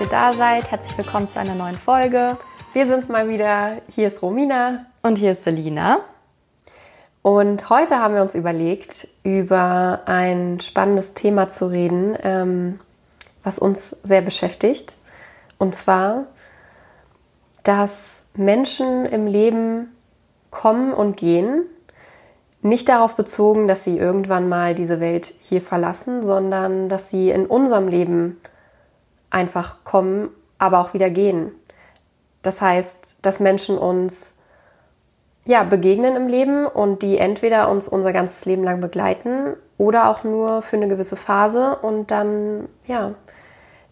Dass ihr da seid. Herzlich willkommen zu einer neuen Folge. Wir sind's mal wieder. Hier ist Romina. Und hier ist Selina. Und heute haben wir uns überlegt, über ein spannendes Thema zu reden, ähm, was uns sehr beschäftigt. Und zwar, dass Menschen im Leben kommen und gehen, nicht darauf bezogen, dass sie irgendwann mal diese Welt hier verlassen, sondern dass sie in unserem Leben einfach kommen, aber auch wieder gehen. Das heißt, dass Menschen uns ja, begegnen im Leben und die entweder uns unser ganzes Leben lang begleiten oder auch nur für eine gewisse Phase und dann ja,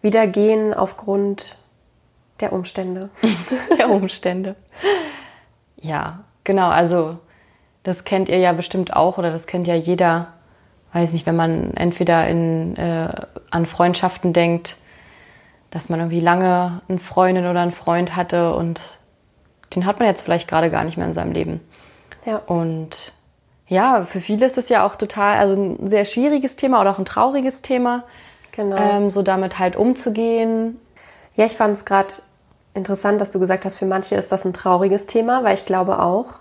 wieder gehen aufgrund der Umstände. der Umstände. Ja, genau, also das kennt ihr ja bestimmt auch oder das kennt ja jeder, weiß nicht, wenn man entweder in, äh, an Freundschaften denkt, dass man irgendwie lange eine Freundin oder einen Freund hatte und den hat man jetzt vielleicht gerade gar nicht mehr in seinem Leben. Ja. Und ja, für viele ist es ja auch total, also ein sehr schwieriges Thema oder auch ein trauriges Thema. Genau. Ähm, so damit halt umzugehen. Ja, ich fand es gerade interessant, dass du gesagt hast, für manche ist das ein trauriges Thema, weil ich glaube auch,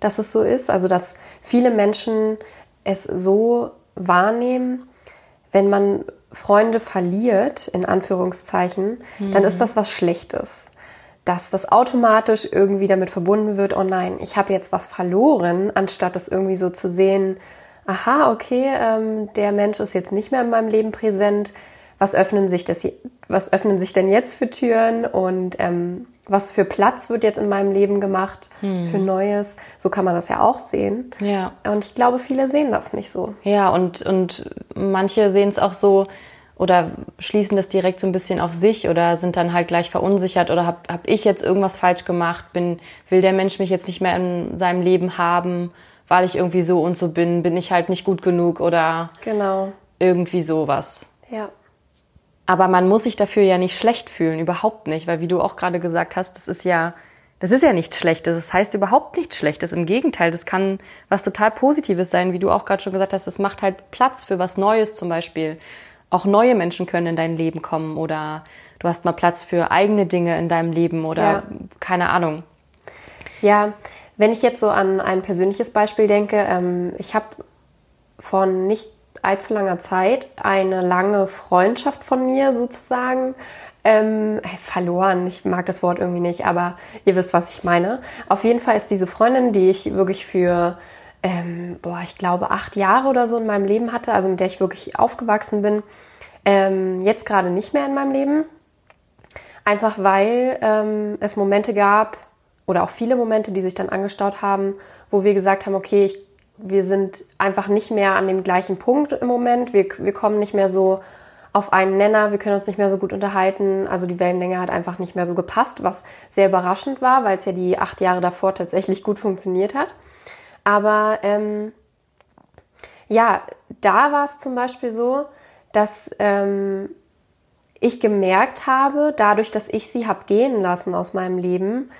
dass es so ist. Also, dass viele Menschen es so wahrnehmen, wenn man Freunde verliert, in Anführungszeichen, mhm. dann ist das was Schlechtes. Dass das automatisch irgendwie damit verbunden wird, oh nein, ich habe jetzt was verloren, anstatt es irgendwie so zu sehen, aha, okay, ähm, der Mensch ist jetzt nicht mehr in meinem Leben präsent. Was öffnen sich das, was öffnen sich denn jetzt für Türen und ähm, was für Platz wird jetzt in meinem Leben gemacht hm. für Neues. So kann man das ja auch sehen. Ja. Und ich glaube, viele sehen das nicht so. Ja, und, und manche sehen es auch so oder schließen das direkt so ein bisschen auf sich oder sind dann halt gleich verunsichert oder habe hab ich jetzt irgendwas falsch gemacht? Bin, will der Mensch mich jetzt nicht mehr in seinem Leben haben, weil ich irgendwie so und so bin? Bin ich halt nicht gut genug oder genau. irgendwie sowas? Ja. Aber man muss sich dafür ja nicht schlecht fühlen, überhaupt nicht, weil wie du auch gerade gesagt hast, das ist ja, das ist ja nichts Schlechtes. Das heißt überhaupt nichts Schlechtes. Im Gegenteil, das kann was total Positives sein, wie du auch gerade schon gesagt hast. Das macht halt Platz für was Neues zum Beispiel. Auch neue Menschen können in dein Leben kommen oder du hast mal Platz für eigene Dinge in deinem Leben oder ja. keine Ahnung. Ja, wenn ich jetzt so an ein persönliches Beispiel denke, ähm, ich habe von nicht allzu langer Zeit eine lange Freundschaft von mir sozusagen ähm, verloren. Ich mag das Wort irgendwie nicht, aber ihr wisst, was ich meine. Auf jeden Fall ist diese Freundin, die ich wirklich für, ähm, boah, ich glaube, acht Jahre oder so in meinem Leben hatte, also mit der ich wirklich aufgewachsen bin, ähm, jetzt gerade nicht mehr in meinem Leben. Einfach weil ähm, es Momente gab, oder auch viele Momente, die sich dann angestaut haben, wo wir gesagt haben, okay, ich wir sind einfach nicht mehr an dem gleichen Punkt im Moment. Wir, wir kommen nicht mehr so auf einen Nenner, wir können uns nicht mehr so gut unterhalten. Also die Wellenlänge hat einfach nicht mehr so gepasst, was sehr überraschend war, weil es ja die acht Jahre davor tatsächlich gut funktioniert hat. Aber ähm, ja, da war es zum Beispiel so, dass ähm, ich gemerkt habe, dadurch, dass ich sie habe gehen lassen aus meinem Leben,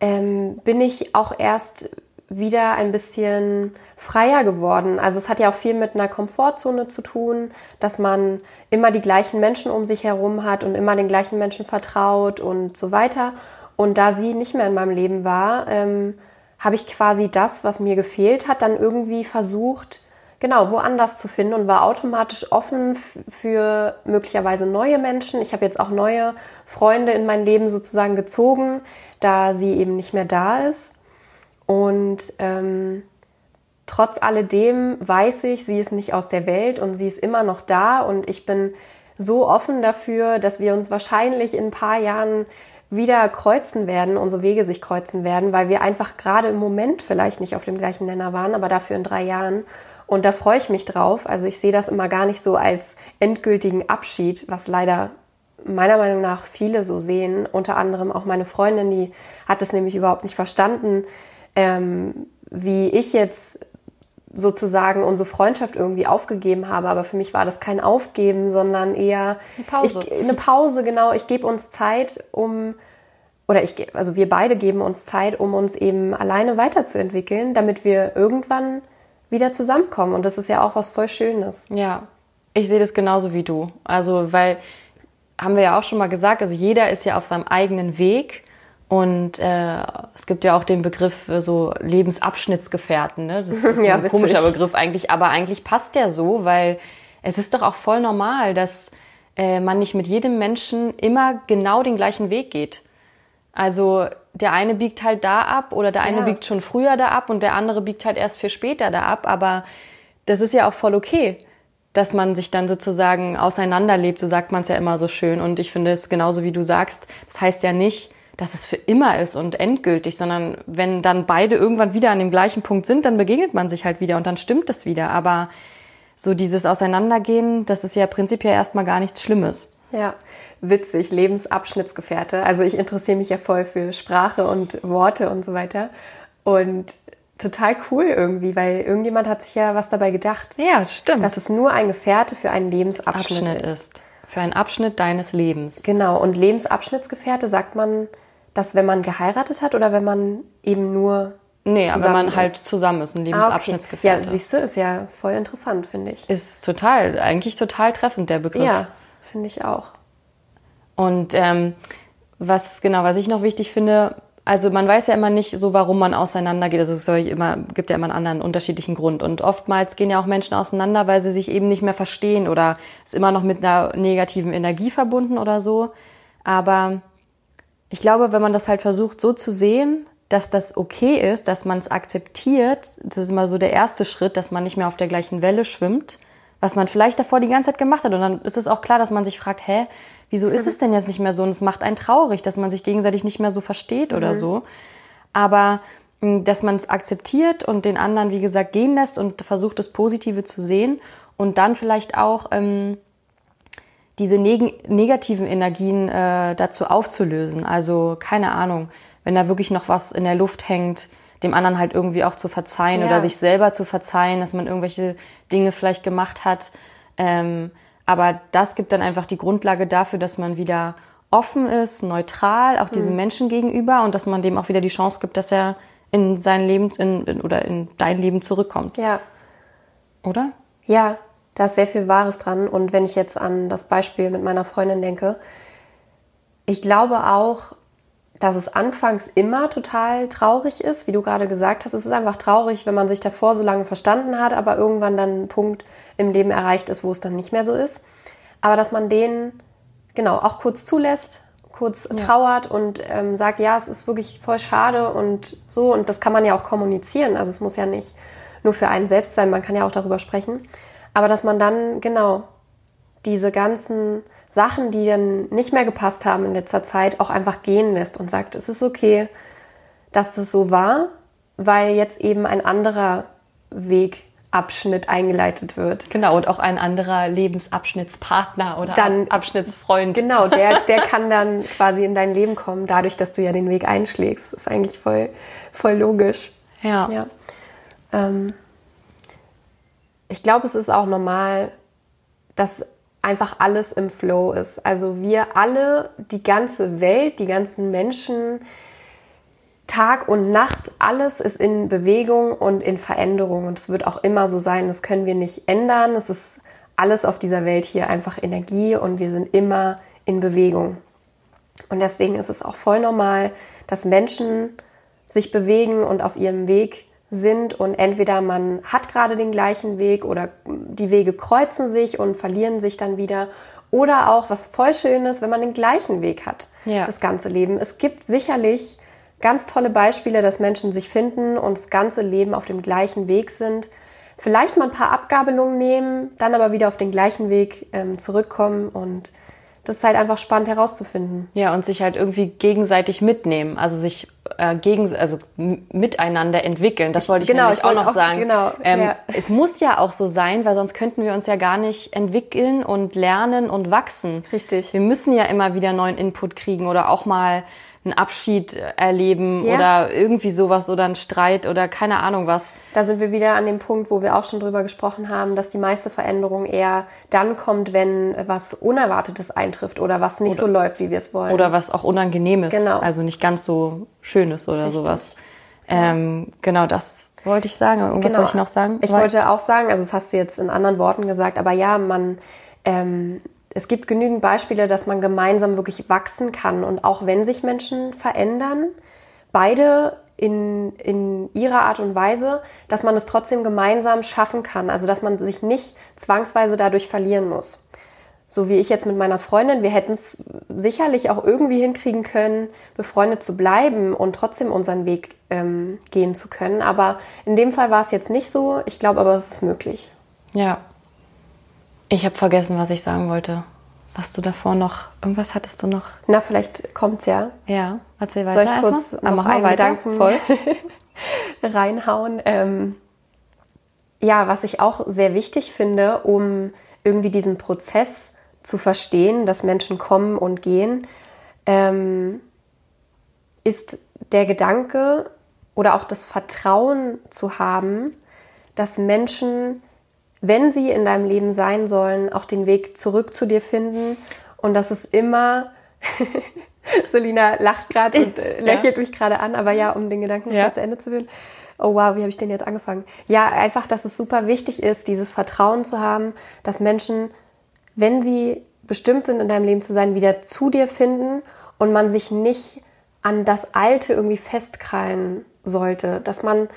ähm, bin ich auch erst wieder ein bisschen freier geworden. Also es hat ja auch viel mit einer Komfortzone zu tun, dass man immer die gleichen Menschen um sich herum hat und immer den gleichen Menschen vertraut und so weiter. Und da sie nicht mehr in meinem Leben war, ähm, habe ich quasi das, was mir gefehlt hat, dann irgendwie versucht, genau, woanders zu finden und war automatisch offen für möglicherweise neue Menschen. Ich habe jetzt auch neue Freunde in mein Leben sozusagen gezogen, da sie eben nicht mehr da ist. Und ähm, trotz alledem weiß ich, sie ist nicht aus der Welt und sie ist immer noch da und ich bin so offen dafür, dass wir uns wahrscheinlich in ein paar Jahren wieder kreuzen werden, unsere Wege sich kreuzen werden, weil wir einfach gerade im Moment vielleicht nicht auf dem gleichen Nenner waren, aber dafür in drei Jahren. Und da freue ich mich drauf. Also ich sehe das immer gar nicht so als endgültigen Abschied, was leider meiner Meinung nach viele so sehen. Unter anderem auch meine Freundin, die hat es nämlich überhaupt nicht verstanden, ähm, wie ich jetzt sozusagen unsere Freundschaft irgendwie aufgegeben habe. Aber für mich war das kein Aufgeben, sondern eher eine Pause. Ich, eine Pause, genau. Ich gebe uns Zeit, um oder ich, also wir beide geben uns Zeit, um uns eben alleine weiterzuentwickeln, damit wir irgendwann wieder zusammenkommen. Und das ist ja auch was voll Schönes. Ja, ich sehe das genauso wie du. Also, weil haben wir ja auch schon mal gesagt, also jeder ist ja auf seinem eigenen Weg und äh, es gibt ja auch den Begriff äh, so Lebensabschnittsgefährten. Ne? Das ist Ja, ein witzig. komischer Begriff eigentlich, aber eigentlich passt der so, weil es ist doch auch voll normal, dass äh, man nicht mit jedem Menschen immer genau den gleichen Weg geht. Also der eine biegt halt da ab oder der eine Ja. biegt schon früher da ab und der andere biegt halt erst viel später da ab. Aber das ist ja auch voll okay, dass man sich dann sozusagen auseinanderlebt, so sagt man es ja immer so schön. Und ich finde es genauso wie du sagst, das heißt ja nicht, dass es für immer ist und endgültig, sondern wenn dann beide irgendwann wieder an dem gleichen Punkt sind, dann begegnet man sich halt wieder und dann stimmt es wieder. Aber so dieses Auseinandergehen, das ist ja prinzipiell erstmal gar nichts Schlimmes. Ja, witzig, Lebensabschnittsgefährte. Also ich interessiere mich ja voll für Sprache und Worte und so weiter. Und total cool irgendwie, weil irgendjemand hat sich ja was dabei gedacht, Ja, stimmt. dass es nur ein Gefährte für einen Lebensabschnitt Abschnitt ist. ist. Für einen Abschnitt deines Lebens. Genau, und Lebensabschnittsgefährte sagt man, dass wenn man geheiratet hat oder wenn man eben nur Nee, aber man halt ist? zusammen ist, ein Ah, okay. Lebensabschnittsgefährte. Ja, siehst du, ist ja voll interessant, finde ich. ist total, eigentlich total treffend, der Begriff. Ja, finde ich auch. Und ähm, was genau, was ich noch wichtig finde, also man weiß ja immer nicht so, warum man auseinandergeht. Also es soll immer, gibt ja immer einen anderen unterschiedlichen Grund. Und oftmals gehen ja auch Menschen auseinander, weil sie sich eben nicht mehr verstehen oder ist immer noch mit einer negativen Energie verbunden oder so. Aber ich glaube, wenn man das halt versucht so zu sehen, dass das okay ist, dass man es akzeptiert, das ist immer so der erste Schritt, dass man nicht mehr auf der gleichen Welle schwimmt, was man vielleicht davor die ganze Zeit gemacht hat. Und dann ist es auch klar, dass man sich fragt, hä, wieso ist es denn jetzt nicht mehr so? Und es macht einen traurig, dass man sich gegenseitig nicht mehr so versteht oder so. Aber mh, dass man es akzeptiert und den anderen, wie gesagt, gehen lässt und versucht, das Positive zu sehen und dann vielleicht auch ähm, diese neg negativen Energien äh, dazu aufzulösen. Also keine Ahnung, wenn da wirklich noch was in der Luft hängt, dem anderen halt irgendwie auch zu verzeihen Ja. oder sich selber zu verzeihen, dass man irgendwelche Dinge vielleicht gemacht hat. Ähm, aber das gibt dann einfach die Grundlage dafür, dass man wieder offen ist, neutral, auch diesem Menschen gegenüber und dass man dem auch wieder die Chance gibt, dass er in sein Leben in, in, oder in dein Leben zurückkommt, Ja, oder? Ja, da ist sehr viel Wahres dran. Und wenn ich jetzt an das Beispiel mit meiner Freundin denke, ich glaube auch, dass es anfangs immer total traurig ist, wie du gerade gesagt hast. Es ist einfach traurig, wenn man sich davor so lange verstanden hat, aber irgendwann dann ein Punkt im Leben erreicht ist, wo es dann nicht mehr so ist. Aber dass man den genau auch kurz zulässt, kurz trauert und ähm, sagt, ja, es ist wirklich voll schade und so. Und das kann man ja auch kommunizieren. Also es muss ja nicht nur für einen selbst sein, man kann ja auch darüber sprechen. Aber dass man dann genau diese ganzen Sachen, die dann nicht mehr gepasst haben in letzter Zeit, auch einfach gehen lässt und sagt, es ist okay, dass das so war, weil jetzt eben ein anderer Wegabschnitt eingeleitet wird. Genau, und auch ein anderer Lebensabschnittspartner oder Dann- Abschnittsfreund. Genau, der, der kann dann quasi in dein Leben kommen, dadurch, dass du ja den Weg einschlägst. Das ist eigentlich voll, voll logisch. Ja. Ja. Ähm, ich glaube, es ist auch normal, dass einfach alles im Flow ist. Also wir alle, die ganze Welt, die ganzen Menschen, Tag und Nacht, alles ist in Bewegung und in Veränderung. Und es wird auch immer so sein. Das können wir nicht ändern. Es ist alles auf dieser Welt hier einfach Energie und wir sind immer in Bewegung. Und deswegen ist es auch voll normal, dass Menschen sich bewegen und auf ihrem Weg sind und entweder man hat gerade den gleichen Weg oder die Wege kreuzen sich und verlieren sich dann wieder oder auch was voll schön ist, wenn man den gleichen Weg hat, Ja. das ganze Leben. Es gibt sicherlich ganz tolle Beispiele, dass Menschen sich finden und das ganze Leben auf dem gleichen Weg sind. Vielleicht mal ein paar Abgabelungen nehmen, dann aber wieder auf den gleichen Weg ähm, zurückkommen und das ist halt einfach spannend herauszufinden. Ja, und sich halt irgendwie gegenseitig mitnehmen, also sich äh, gegen, also miteinander entwickeln. Das wollte ich genau, nämlich ich auch noch auch- sagen. genau, ähm, ja. Es muss ja auch so sein, weil sonst könnten wir uns ja gar nicht entwickeln und lernen und wachsen. Richtig. Wir müssen ja immer wieder neuen Input kriegen oder auch mal einen Abschied erleben Ja. oder irgendwie sowas oder einen Streit oder keine Ahnung was. Da sind wir wieder an dem Punkt, wo wir auch schon drüber gesprochen haben, dass die meiste Veränderung eher dann kommt, wenn was Unerwartetes eintrifft oder was nicht so läuft, wie wir es wollen. Oder was auch unangenehm ist. Genau. Also nicht ganz so Schönes oder Richtig. sowas. Ähm, genau, das wollte ich sagen. Irgendwas Genau. wollte ich noch sagen? Ich wollte auch sagen, also das hast du jetzt in anderen Worten gesagt, aber ja, man, ähm, es gibt genügend Beispiele, dass man gemeinsam wirklich wachsen kann. Und auch wenn sich Menschen verändern, beide in, in ihrer Art und Weise, dass man es trotzdem gemeinsam schaffen kann. Also dass man sich nicht zwangsweise dadurch verlieren muss. So wie ich jetzt mit meiner Freundin, wir hätten es sicherlich auch irgendwie hinkriegen können, befreundet zu bleiben und trotzdem unseren Weg ähm, gehen zu können. Aber in dem Fall war es jetzt nicht so. Ich glaube aber, es ist möglich. Ja. Ich habe vergessen, was ich sagen wollte. Was du davor noch, irgendwas hattest du noch? Na, vielleicht kommt's ja. Ja, erzähl weiter. Soll ich kurz erstmal? noch mal einen weiter. Gedanken Voll. reinhauen? Ähm, ja, was ich auch sehr wichtig finde, um irgendwie diesen Prozess zu verstehen, dass Menschen kommen und gehen, ähm, ist der Gedanke oder auch das Vertrauen zu haben, dass Menschen, wenn sie in deinem Leben sein sollen, auch den Weg zurück zu dir finden und dass es immer Selina lacht gerade und äh, lächelt mich gerade an, aber ja, um den Gedanken Ja. zu Ende zu führen. Oh wow, wie habe ich den jetzt angefangen? Ja, einfach, dass es super wichtig ist, dieses Vertrauen zu haben, dass Menschen, wenn sie bestimmt sind, in deinem Leben zu sein, wieder zu dir finden und man sich nicht an das Alte irgendwie festkrallen sollte, dass man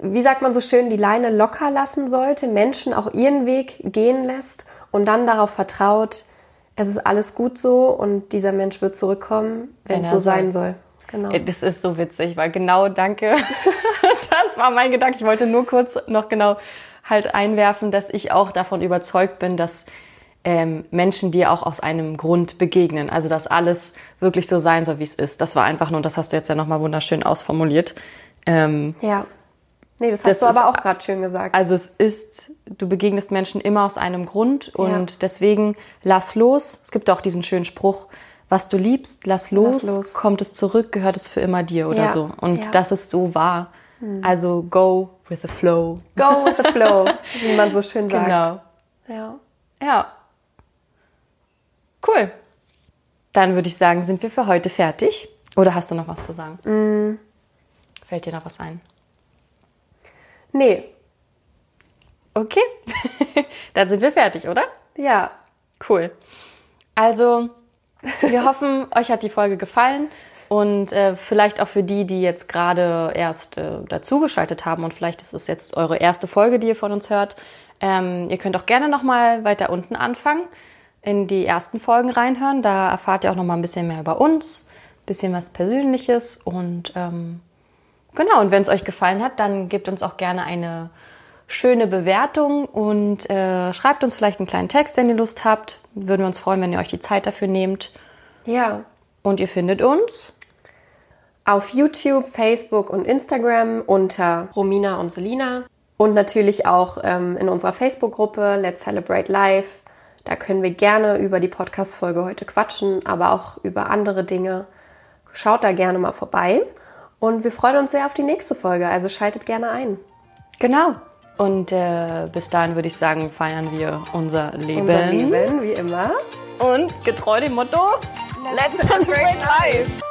wie sagt man so schön, die Leine locker lassen sollte, Menschen auch ihren Weg gehen lässt und dann darauf vertraut, es ist alles gut so und dieser Mensch wird zurückkommen, wenn Wenn es so sein soll. Genau. Ey, Das ist so witzig, weil genau, danke. Das war mein Gedanke. Ich wollte nur kurz noch genau halt einwerfen, dass ich auch davon überzeugt bin, dass ähm, Menschen dir auch aus einem Grund begegnen. Also, dass alles wirklich so sein soll, wie es ist. Das war einfach nur, das hast du jetzt ja nochmal wunderschön ausformuliert. Ähm, Ja. Nee, das hast Das du ist- aber auch gerade schön gesagt. also es ist, du begegnest Menschen immer aus einem Grund und Ja. deswegen lass los. Es gibt auch diesen schönen Spruch, was du liebst, lass los, Lass los. kommt es zurück, gehört es für immer dir oder Ja. so. Und Ja. Hm. das ist so wahr. Also go with the flow. Go with the flow, wie man so schön sagt. Genau. Ja. Ja. Cool. Dann würde ich sagen, sind wir für heute fertig. Oder hast du noch was zu sagen? Mm. Fällt dir noch was ein? Nee, Okay. Dann sind wir fertig, oder? ja. Cool. Also, wir hoffen, euch hat die Folge gefallen und äh, vielleicht auch für die, die jetzt gerade erst äh, dazugeschaltet haben und vielleicht ist es jetzt eure erste Folge, die ihr von uns hört. Ähm, ihr könnt auch gerne nochmal weiter unten anfangen, in die ersten Folgen reinhören. Da erfahrt ihr auch nochmal ein bisschen mehr über uns, ein bisschen was Persönliches und ähm, Genau, und wenn es euch gefallen hat, dann gebt uns auch gerne eine schöne Bewertung und äh, schreibt uns vielleicht einen kleinen Text, wenn ihr Lust habt. Würden wir uns freuen, wenn ihr euch die Zeit dafür nehmt. Ja. Und ihr findet uns. Auf YouTube, Facebook und Instagram unter Romina und Selina. Und natürlich auch ähm, in unserer Facebook-Gruppe Let's Celebrate Life. Da können wir gerne über die Podcast-Folge heute quatschen, aber auch über andere Dinge. Schaut da gerne mal vorbei. Und wir freuen uns sehr auf die nächste Folge, also schaltet gerne ein. Genau. Und äh, bis dahin würde ich sagen, feiern wir unser Leben. Unser Leben, wie immer. Und getreu dem Motto, Let's celebrate life.